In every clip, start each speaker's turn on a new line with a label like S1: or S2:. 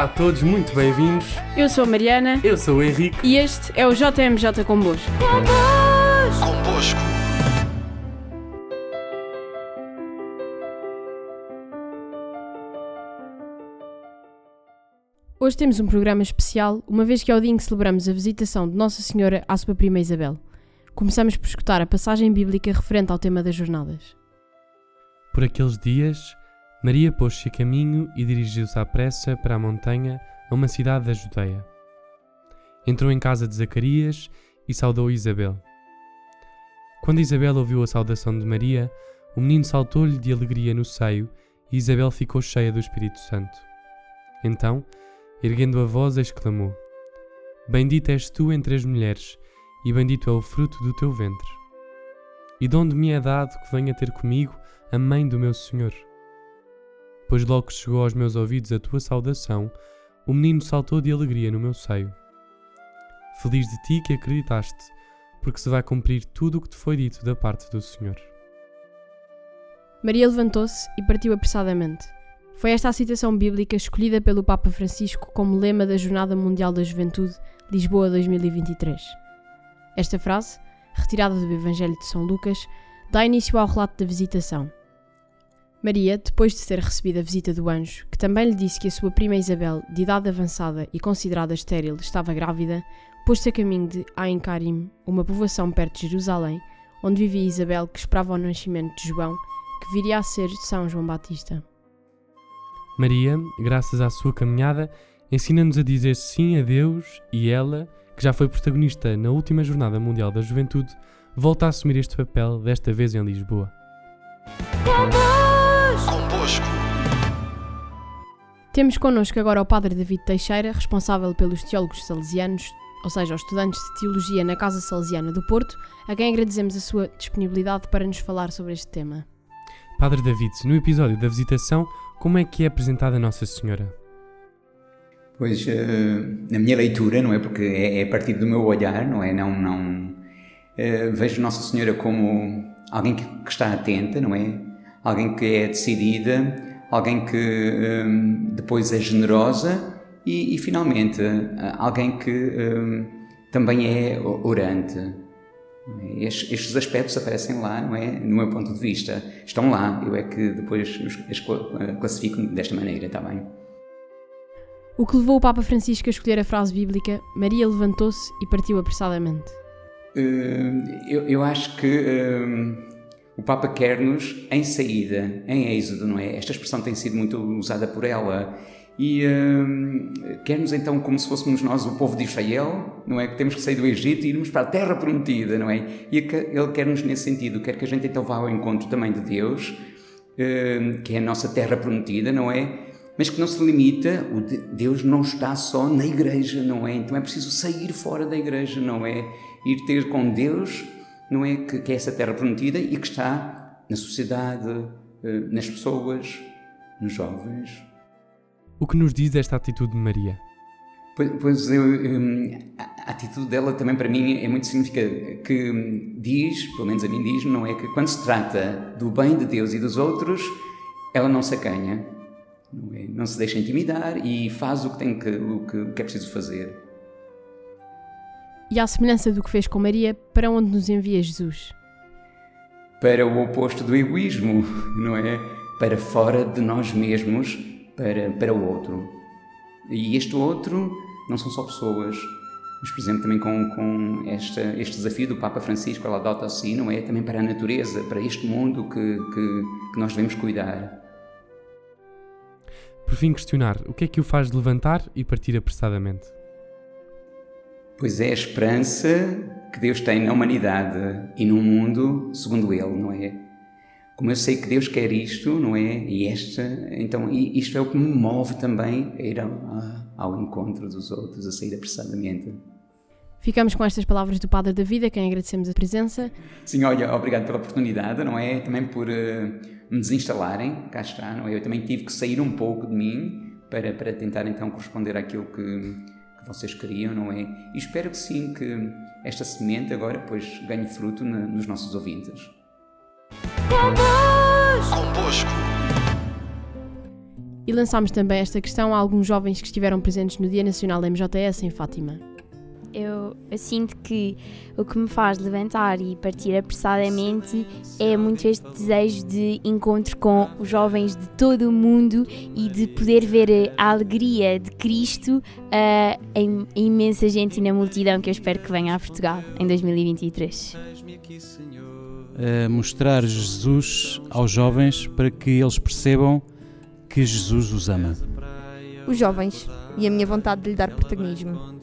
S1: Olá a todos, muito bem-vindos.
S2: Eu sou a Mariana
S1: Eu sou o Henrique.
S2: e este é o JMJ Convosco.
S3: Convosco.
S2: Hoje temos um programa especial, uma vez que é o dia em que celebramos a visitação de Nossa Senhora à sua prima Isabel. Começamos por escutar a passagem bíblica referente ao tema das jornadas.
S1: Por aqueles dias, Maria pôs-se a caminho e dirigiu-se à pressa para a montanha, a uma cidade da Judeia. Entrou em casa de Zacarias e saudou Isabel. Quando Isabel ouviu a saudação de Maria, o menino saltou-lhe de alegria no seio e Isabel ficou cheia do Espírito Santo. Então, erguendo a voz, exclamou: Bendita és tu entre as mulheres, e bendito é o fruto do teu ventre. E de onde me é dado que venha ter comigo a mãe do meu Senhor? Pois logo que chegou aos meus ouvidos a tua saudação, o menino saltou de alegria no meu seio. Feliz de ti que acreditaste, porque se vai cumprir tudo o que te foi dito da parte do Senhor.
S2: Maria levantou-se e partiu apressadamente. Foi esta a citação bíblica escolhida pelo Papa Francisco como lema da Jornada Mundial da Juventude Lisboa 2023. Esta frase, retirada do Evangelho de São Lucas, dá início ao relato da visitação. Maria, depois de ter recebido a visita do anjo, que também lhe disse que a sua prima Isabel, de idade avançada e considerada estéril, estava grávida, pôs-se a caminho de Ain Karim, uma povoação perto de Jerusalém, onde vivia Isabel, que esperava o nascimento de João, que viria a ser São João Batista.
S1: Maria, graças à sua caminhada, ensina-nos a dizer sim a Deus e ela, que já foi protagonista na última Jornada Mundial da Juventude, volta a assumir este papel, desta vez em Lisboa.
S2: Temos connosco agora o Padre David Teixeira, responsável pelos teólogos salesianos, ou seja, os estudantes de Teologia na Casa Salesiana do Porto, a quem agradecemos a sua disponibilidade para nos falar sobre este tema.
S1: Padre David, no episódio da visitação, como é que é apresentada Nossa Senhora?
S4: Pois, eh, na minha leitura, não é? Porque é, é a partir do meu olhar, não é? Não, não eh, vejo Nossa Senhora como alguém que, que está atenta, não é? Alguém que é decidida, alguém que eh, depois é generosa e, e finalmente, eh, alguém que eh, também é orante. Estes, estes aspectos aparecem lá, não é? No meu ponto de vista. Estão lá, eu é que depois os, eh, classifico desta maneira, está bem?
S2: O que levou o Papa Francisco a escolher a frase bíblica Maria levantou-se e partiu apressadamente.
S4: Eh, Eu, eu acho que eh, o Papa quer-nos em saída, em êxodo, não é? Esta expressão tem sido muito usada por ela. E eh, quer-nos então como se fôssemos nós o povo de Israel, não é? Que temos que sair do Egito e irmos para a terra prometida, não é? E que- ele quer-nos nesse sentido, quer que a gente então vá ao encontro também de Deus, eh, que é a nossa terra prometida, não é? Mas que não se limita, o de- Deus não está só na igreja, não é? Então é preciso sair fora da igreja, não é? Ir ter com Deus, não é? Que, que é essa terra prometida e que está na sociedade, eh, nas pessoas, nos jovens.
S1: O que nos diz esta atitude de Maria?
S4: Pois, pois eu, hum, a atitude dela também para mim é muito significativa, que diz, pelo menos a mim diz, não é que quando se trata do bem de Deus e dos outros, ela não se acanha, não, é? não se deixa intimidar e faz o que tem que, o que, o que é preciso fazer.
S2: E à semelhança do que fez com Maria, para onde nos envia Jesus?
S4: Para o oposto do egoísmo, não é? Para fora de nós mesmos, para, para o outro. E este outro não são só pessoas, mas, por exemplo, também com, com esta, este desafio do Papa Francisco, ela adota assim, não é? Também para a natureza, para este mundo que, que, que nós devemos cuidar.
S1: Por fim, questionar o que é que o faz levantar e partir apressadamente?
S4: Pois é a esperança que Deus tem na humanidade e no mundo segundo Ele, não é? Como eu sei que Deus quer isto, não é? E esta, então isto é o que me move também a ir ao, ao encontro dos outros, a sair apressadamente.
S2: Ficamos com estas palavras do Padre David, a quem agradecemos a presença.
S4: Sim, olha, obrigado pela oportunidade, não é? Também por eh, me desinstalarem, cá está, não é? Eu também tive que sair um pouco de mim para, para tentar então corresponder àquilo que, que vocês queriam, não é? E espero que sim, que esta semente agora pois ganhe fruto na- nos nossos ouvintes.
S3: Convosco.
S2: E lançámos também esta questão a alguns jovens que estiveram presentes no Dia Nacional MJS em Fátima.
S5: Eu, eu, sinto que o que me faz levantar e partir apressadamente é muito este desejo de encontro com os jovens de todo o mundo e de poder ver a alegria de Cristo uh, em, em imensa gente e na multidão que eu espero que venha a Portugal em 2023.
S6: Uh, mostrar Jesus aos jovens para que eles percebam que Jesus os ama.
S7: Os jovens e a minha vontade de lhe dar protagonismo.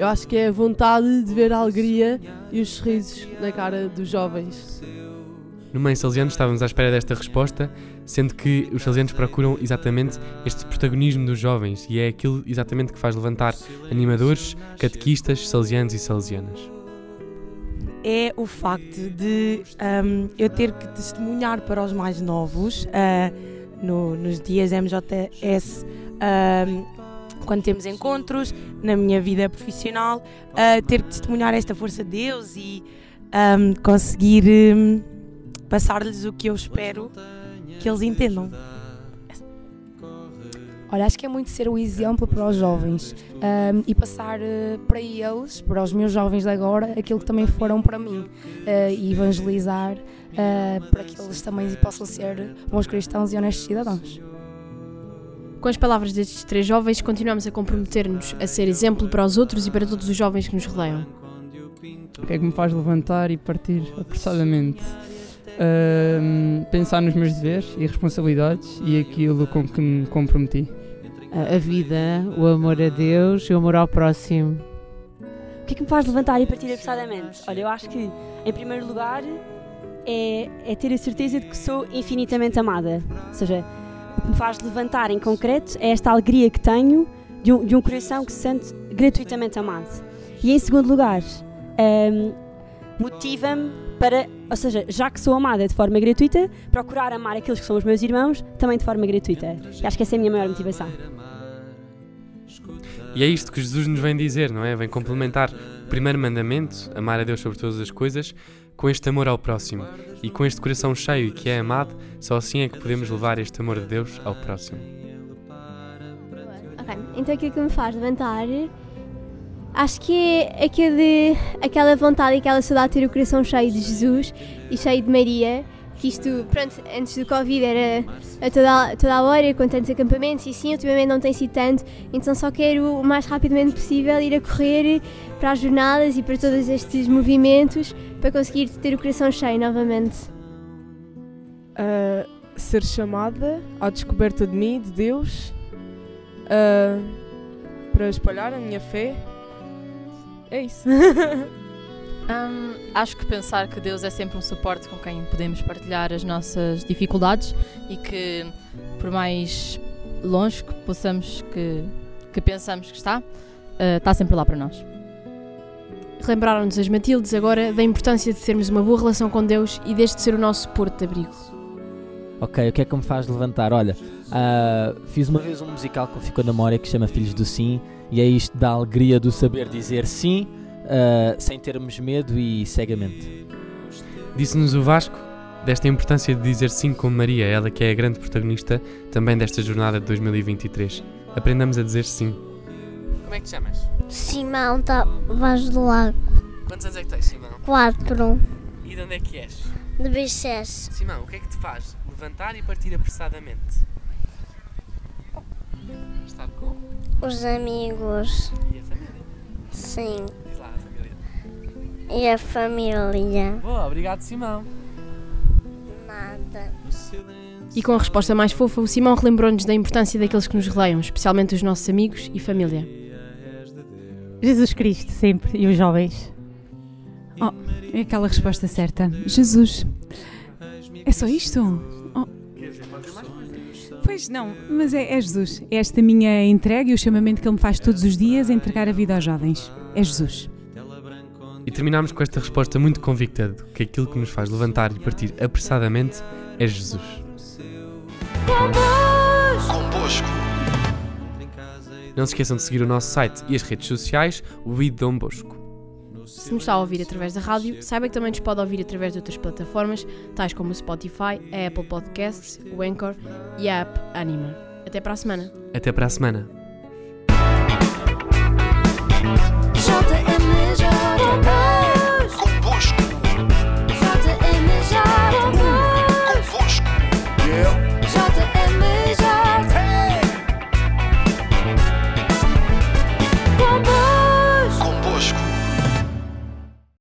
S8: Eu acho que é a vontade de ver a alegria e os sorrisos na cara dos jovens.
S1: No meio salesiano estávamos à espera desta resposta, sendo que os salesianos procuram exatamente este protagonismo dos jovens e é aquilo exatamente que faz levantar animadores, catequistas, salesianos e salesianas.
S9: É o facto de um, eu ter que testemunhar para os mais novos uh, no, nos dias MJS um, quando temos encontros, na minha vida profissional, ter que testemunhar esta força de Deus e um, conseguir um, passar-lhes o que eu espero que eles entendam.
S10: Olha, acho que é muito ser o exemplo para os jovens um, e passar uh, para eles, para os meus jovens de agora, aquilo que também foram para mim uh, e evangelizar uh, para que eles também possam ser bons cristãos e honestos cidadãos.
S2: Com as palavras destes três jovens, continuamos a comprometer-nos a ser exemplo para os outros e para todos os jovens que nos rodeiam.
S11: O que é que me faz levantar e partir apressadamente? Uh, pensar nos meus deveres e responsabilidades e aquilo com que me comprometi.
S12: A vida, o amor a Deus e o amor ao próximo.
S13: O que é que me faz levantar e partir apressadamente? Olha, eu acho que, em primeiro lugar, é, é ter a certeza de que sou infinitamente amada. Ou seja, me faz levantar em concreto é esta alegria que tenho de um, de um coração que se sente gratuitamente amado. E em segundo lugar, um, motiva-me para, ou seja, já que sou amada de forma gratuita, procurar amar aqueles que são os meus irmãos também de forma gratuita. E acho que essa é a minha maior motivação.
S1: E é isto que Jesus nos vem dizer, não é? Vem complementar o primeiro mandamento, amar a Deus sobre todas as coisas, com este amor ao próximo. E com este coração cheio que é amado, só assim é que podemos levar este amor de Deus ao próximo.
S14: Ok, então aquilo que me faz levantar, acho que é aquele, aquela vontade e aquela saudade de ter o coração cheio de Jesus e cheio de Maria que isto, pronto, antes do Covid era a toda, toda a hora, com tantos acampamentos, e sim, ultimamente não tem sido tanto, então só quero o mais rapidamente possível ir a correr para as jornadas e para todos estes movimentos para conseguir ter o coração cheio novamente.
S8: Uh, ser chamada à descoberta de mim, de Deus, uh, para espalhar a minha fé. É isso.
S15: Um, acho que pensar que Deus é sempre um suporte com quem podemos partilhar as nossas dificuldades e que, por mais longe que possamos, que, que pensamos que está, uh, está sempre lá para nós.
S2: Lembraram-nos as Matildes agora da importância de termos uma boa relação com Deus e deste ser o nosso porto de abrigo.
S16: Ok, o que é que me faz levantar? Olha, uh, fiz uma vez um musical que ficou na memória que chama Filhos do Sim e é isto da alegria do saber dizer sim uh, sem termos medo e cegamente.
S1: Disse-nos o Vasco desta importância de dizer sim como Maria, ela que é a grande protagonista também desta jornada de 2023. Aprendamos a dizer sim.
S17: Como é que te chamas?
S18: Simão Tavares do Lago.
S17: Quantos anos é que tens, Simão?
S18: Quatro.
S17: E de onde é que és?
S18: De Bicés.
S17: Simão, o que é que te faz levantar e partir apressadamente? Estar com?
S18: Os amigos.
S17: E a família?
S18: Sim.
S17: Diz lá.
S18: E a família.
S17: Boa, obrigado, Simão.
S18: Nada.
S2: E com a resposta mais fofa, o Simão relembrou-nos da importância daqueles que nos rodeiam, especialmente os nossos amigos e família.
S19: Jesus Cristo, sempre, e os jovens.
S20: Oh, é aquela resposta certa. Jesus. É só isto? Oh. Pois não, mas é, é, Jesus. É esta minha entrega e o chamamento que Ele me faz todos os dias a entregar a vida aos jovens. É Jesus.
S1: Terminamos com esta resposta muito convicta de que aquilo que nos faz levantar e partir apressadamente é Jesus.
S3: Convosco.
S1: Não se esqueçam de seguir o nosso site e as redes sociais, o Dom Bosco.
S2: Se nos está a ouvir através da rádio, saiba que também nos pode ouvir através de outras plataformas, tais como o Spotify, a Apple Podcasts, o Anchor e a app Anima. Até para a semana.
S1: Até para a semana.